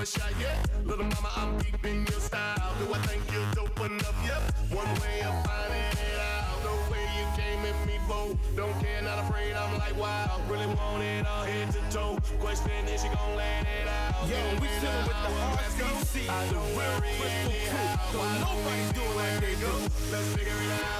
a shot, yeah. Little mama, I'm deep in your style. Do I think you're dope enough? Yep. One way of finding it out. The way you came at me, bold. Don't care, not afraid. I'm like, wild, Really want it all head to toe. Question is, she gon' let it out? Yo, we chillin' with the RCC. I don't worry anyhow. Don't nobody do it like they do. Let's figure it out.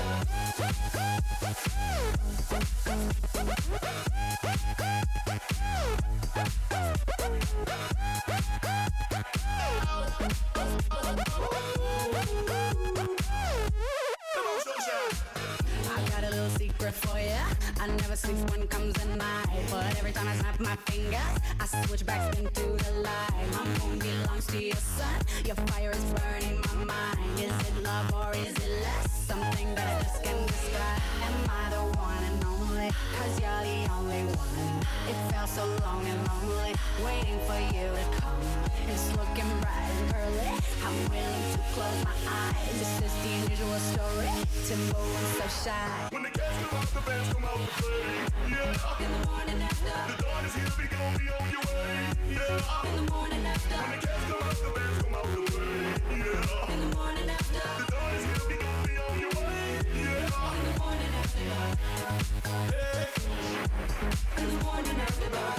Oh. six one comes at night. But every time I snap my fingers, I switch back into the light. My moon belongs to your sun. Your fire is burning my mind. Is it love or is it lust? Something that I just can't describe. Am I the one and only? Cause you're the only one. It felt so long and lonely, waiting for you to come. It's looking bright and early. I'm willing to close my eyes. This is the unusual story. Timbo and Sunshine. When the cats come out, the bands come out to play. Yeah. In the morning after. The dawn is here, we gon' be on your way. Yeah. In the morning after. When the come out, the bands come out to play. Yeah. In the morning after. The dawn is here, we gon' be on your way. Yeah. In the morning after. Hey. In the morning after dark.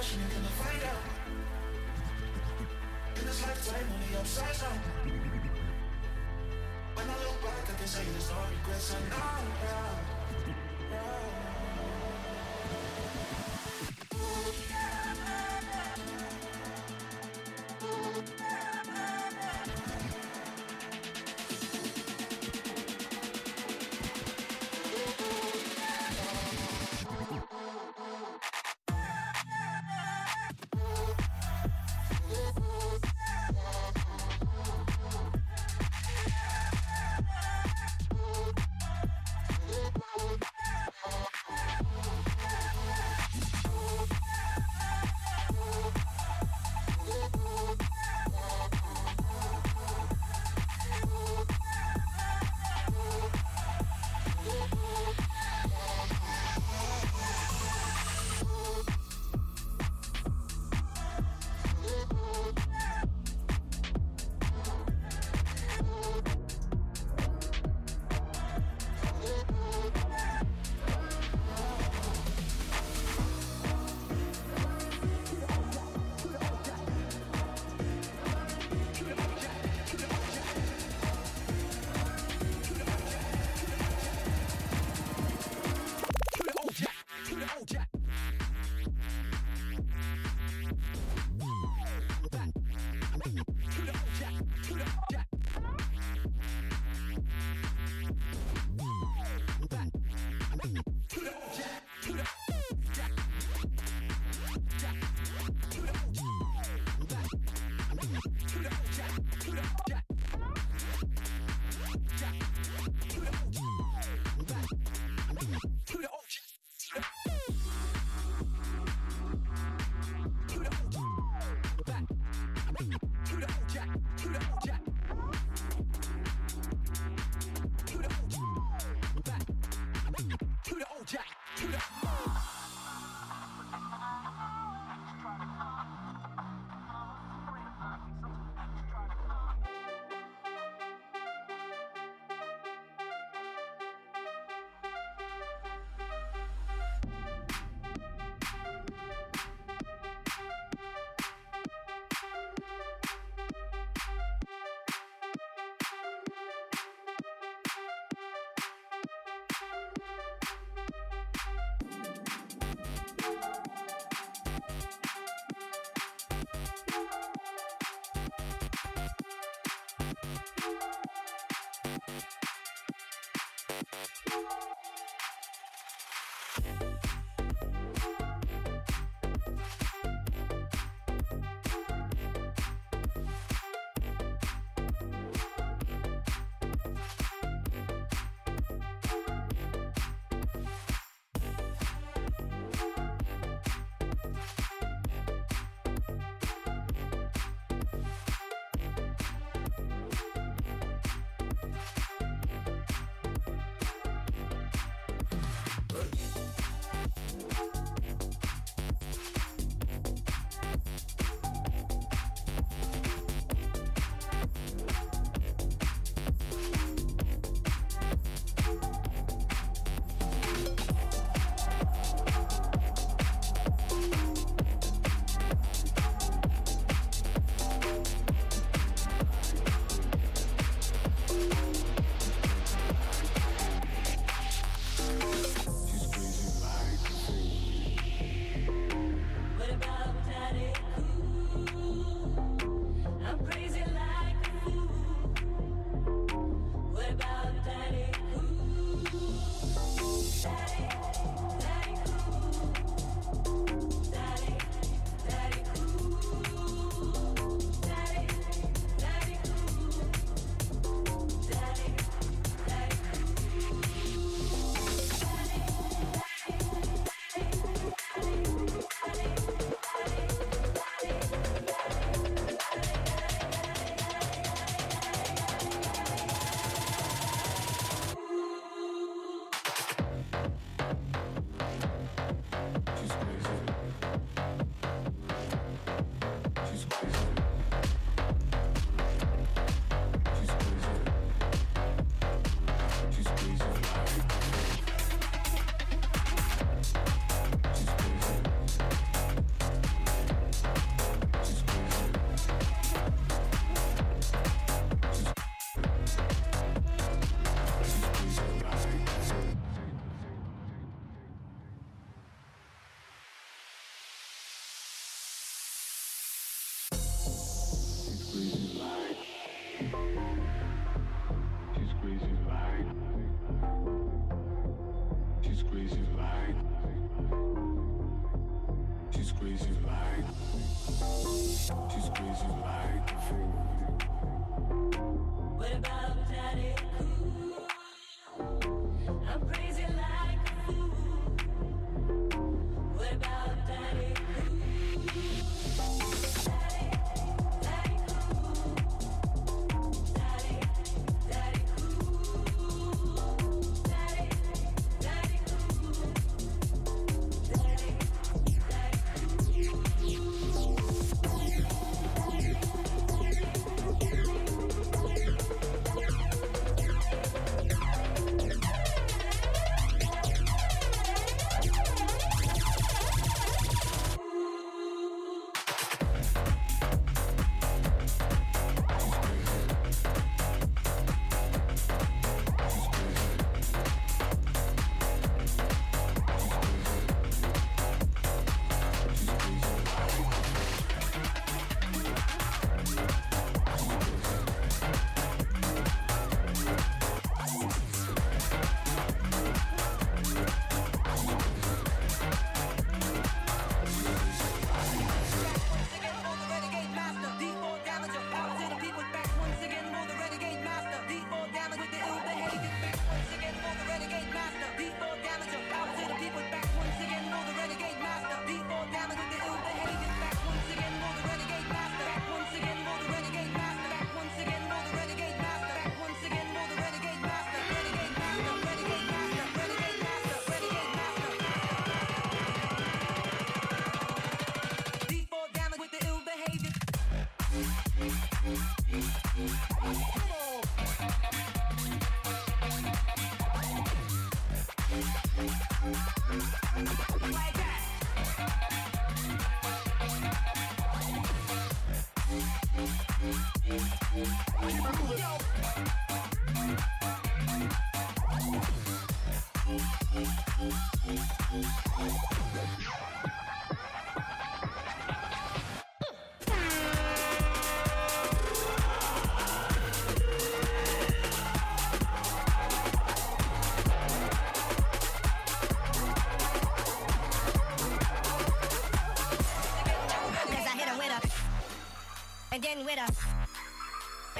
ocean until I find out. In this lifetime, only upside down. When I look back, I can say there's no regrets and no doubt.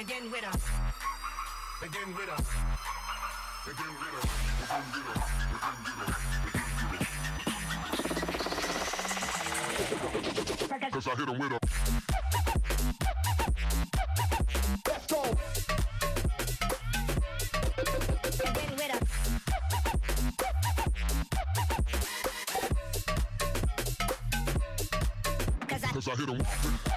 Again with us. Again with us. Again with us. Again with us. Again with us. Again with us. Cause I hit him with a Let's go! cause I hit him.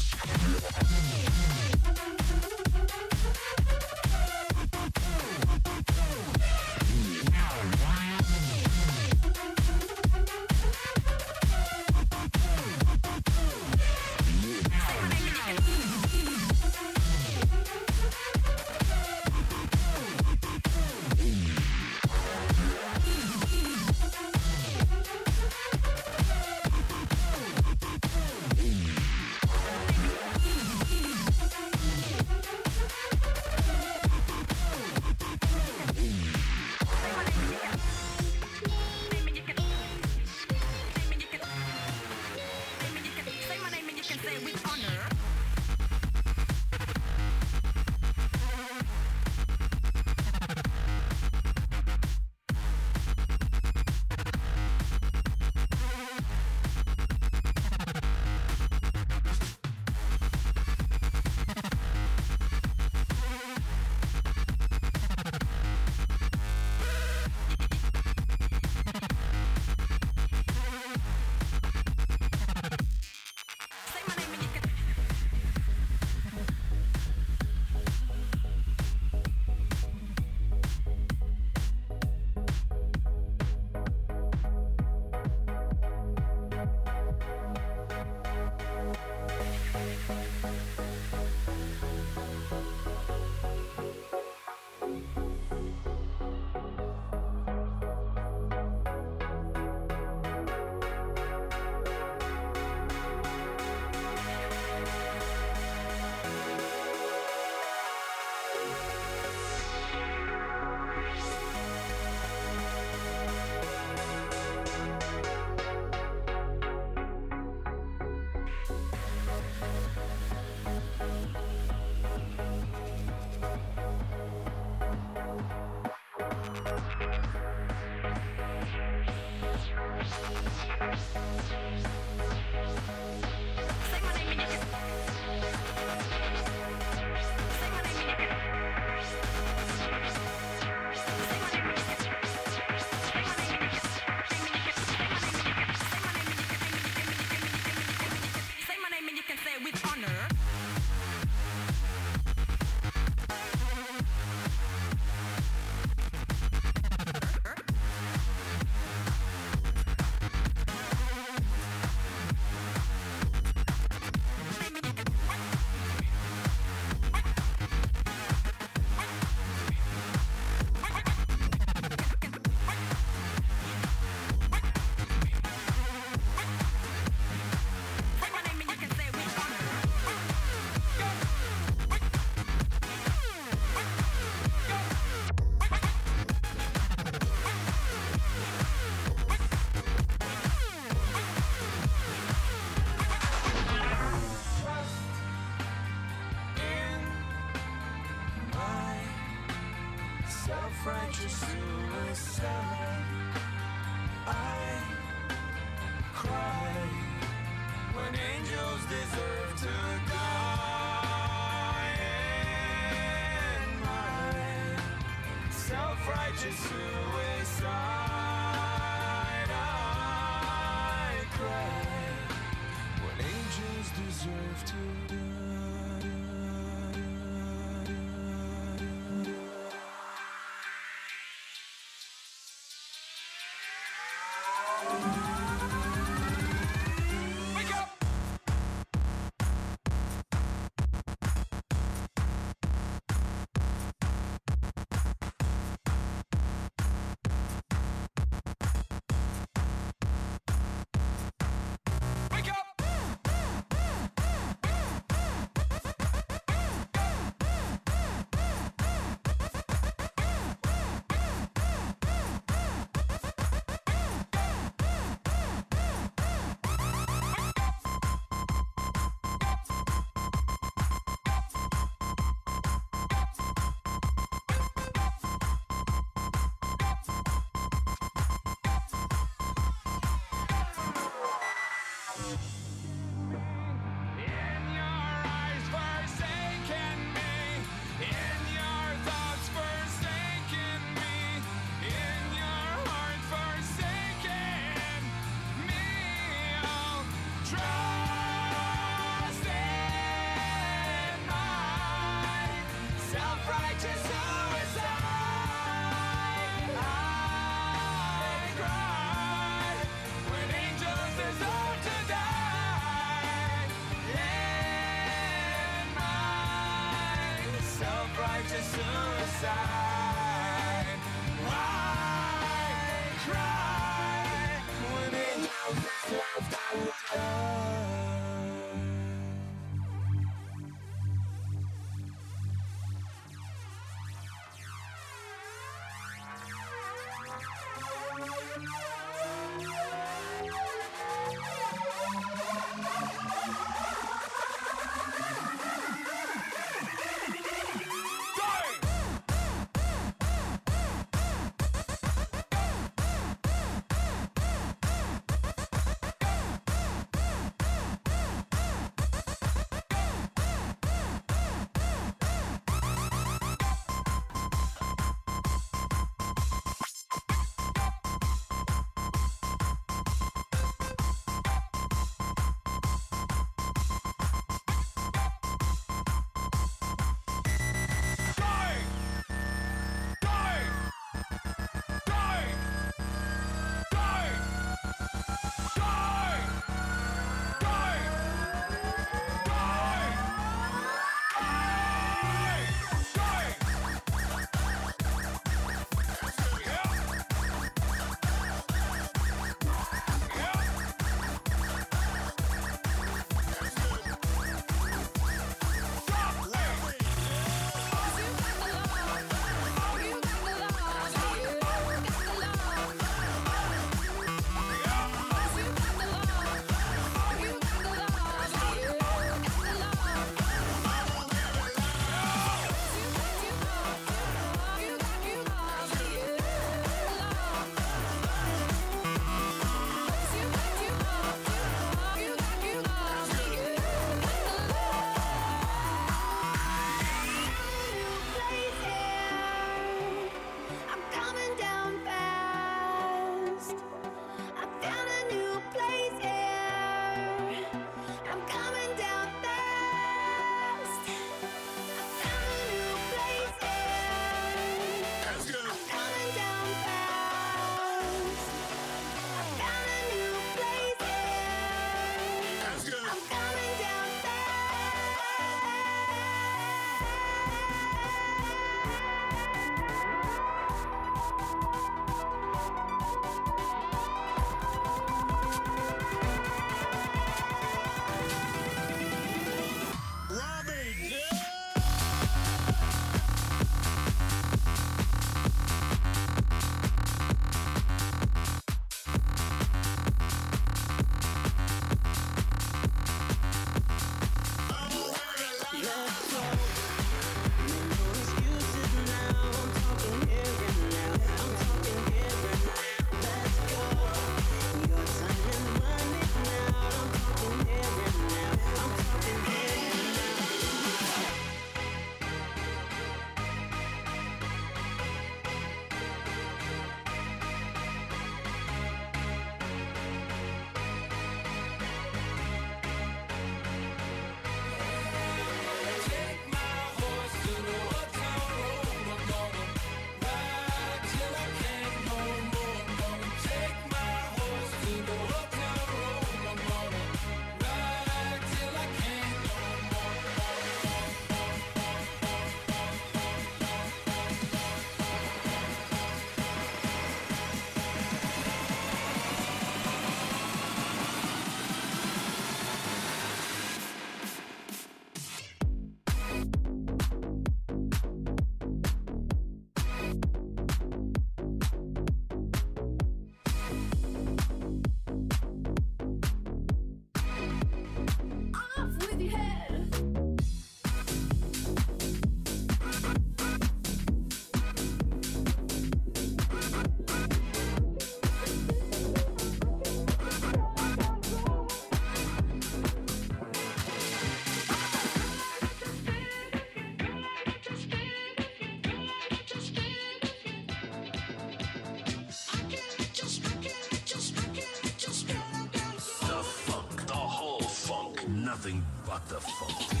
Nothing but the funk.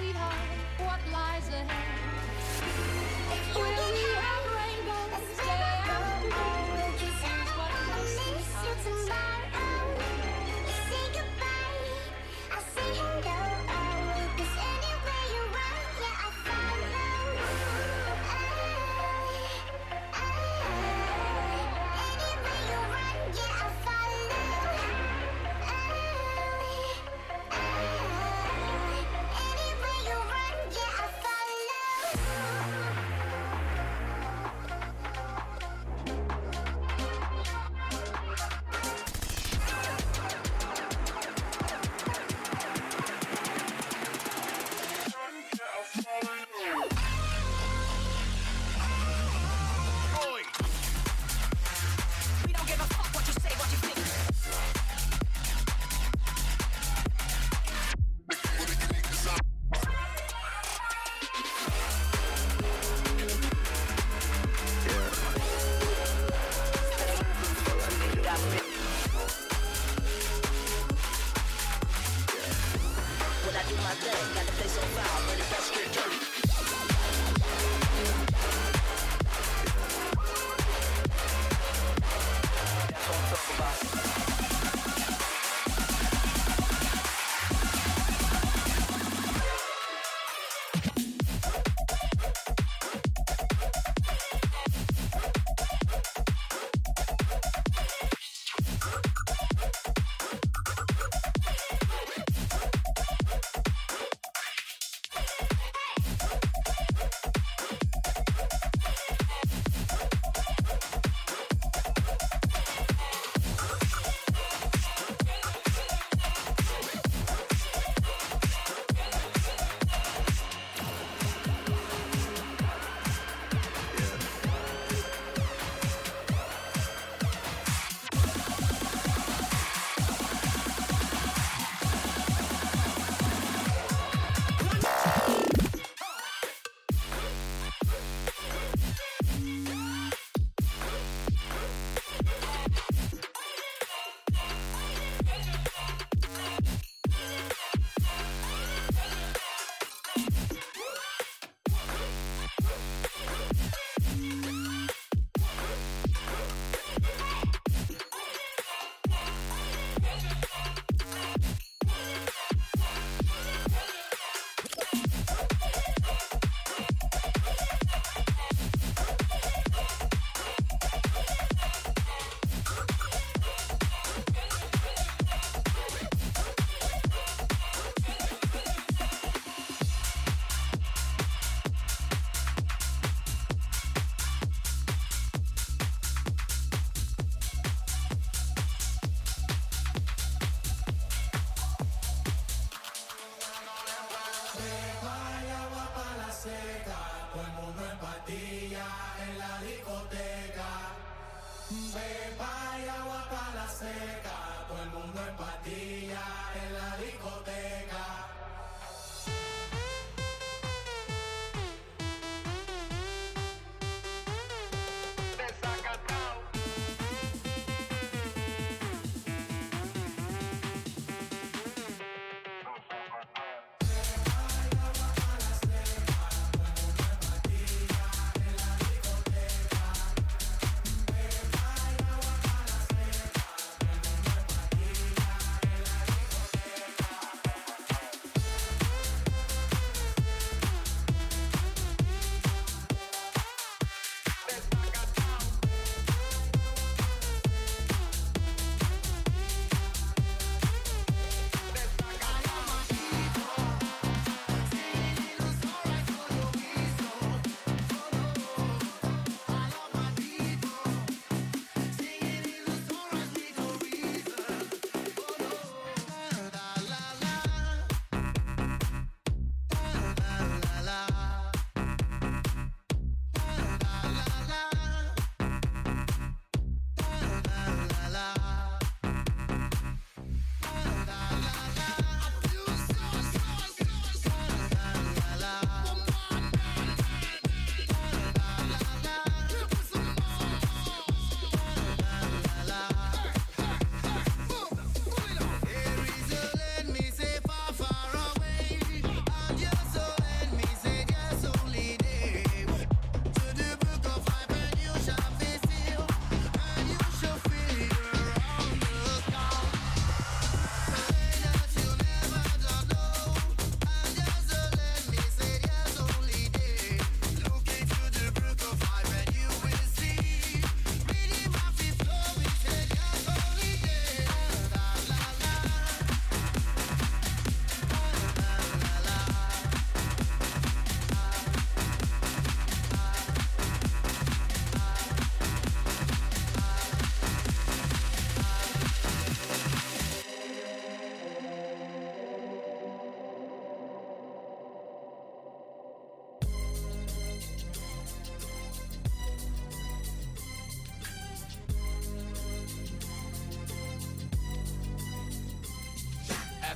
Sweetheart what lies ahead. Will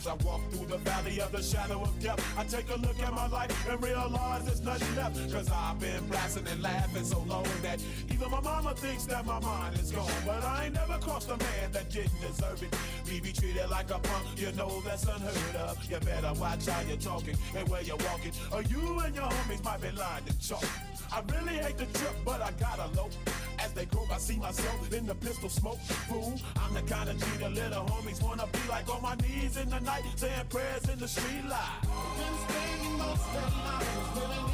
As I walk through the valley of the shadow of death, I take a look at my life and realize there's nothing left. Cause I've been blasting and laughing so long that even my mama thinks that my mind is gone. But I ain't never crossed a man that didn't deserve it. Me be treated like a punk, you know that's unheard of. You better watch how you're talking and where you're walking. Or you and your homies might be lying to chalk. I really hate the trip, but I gotta low. As they grow, I see myself in the pistol smoke. Fool, I'm the kind of G the little homies wanna be like on my knees in the night, saying prayers in the street light. Been most of their lives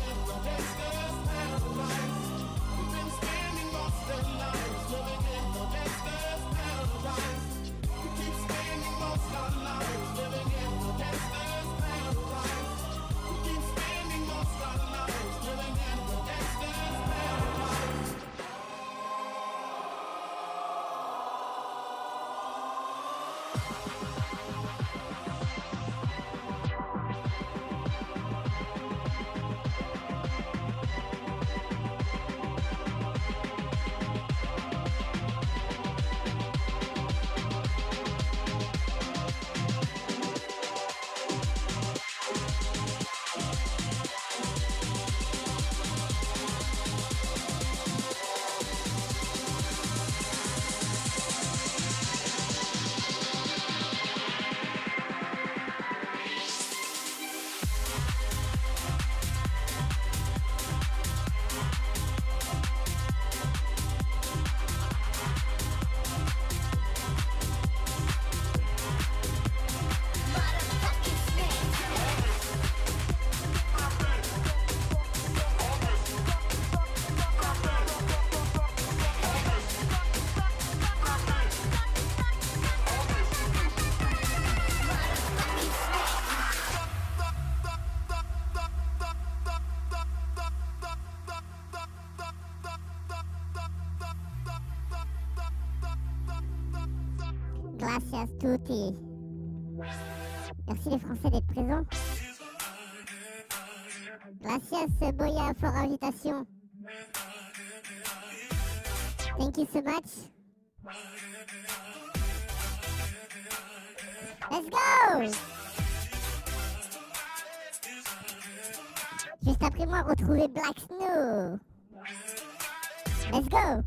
Merci les Français d'être présents. Gracias Boya for invitation. Thank you so much. Let's go! Juste après moi, retrouver Black Snow. Let's go!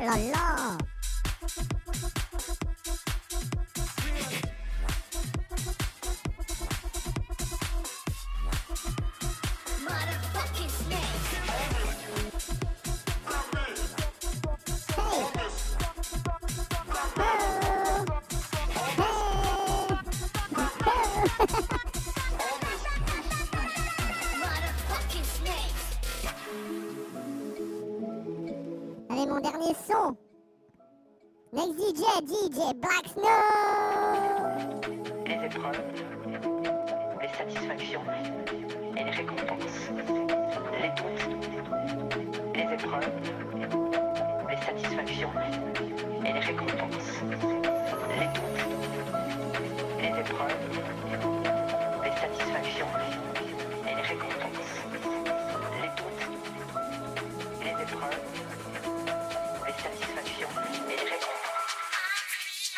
姥姥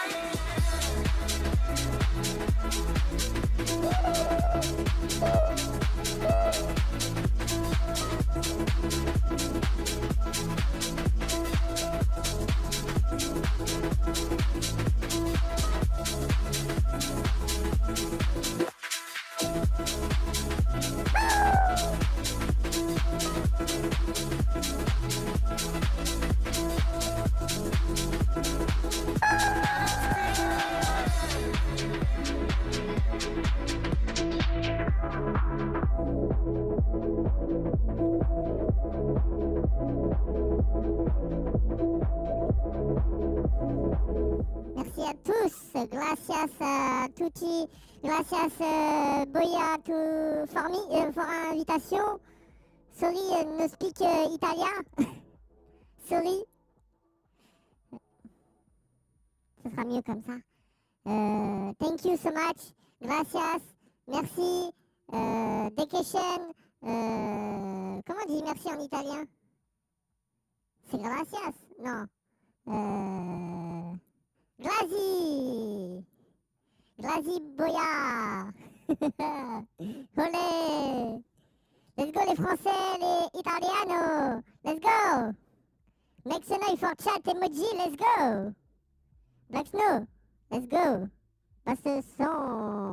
Yeah. Merci à tous. Gracias a tutti. Gracias Boya to, for, me, uh, for invitation. Sorry, uh, no speak uh, italien. Sorry. Ce sera mieux comme ça. Euh, thank you so much. Gracias. Merci. Euh. Euh, comment on dit merci en italien? C'est gracias? Non. Euh, Grazi Grazi Boya Olé. Let's go les Français, les Italianos. Let's go. Make some noise for chat emoji, let's go. Black Snow, let's go. Passe son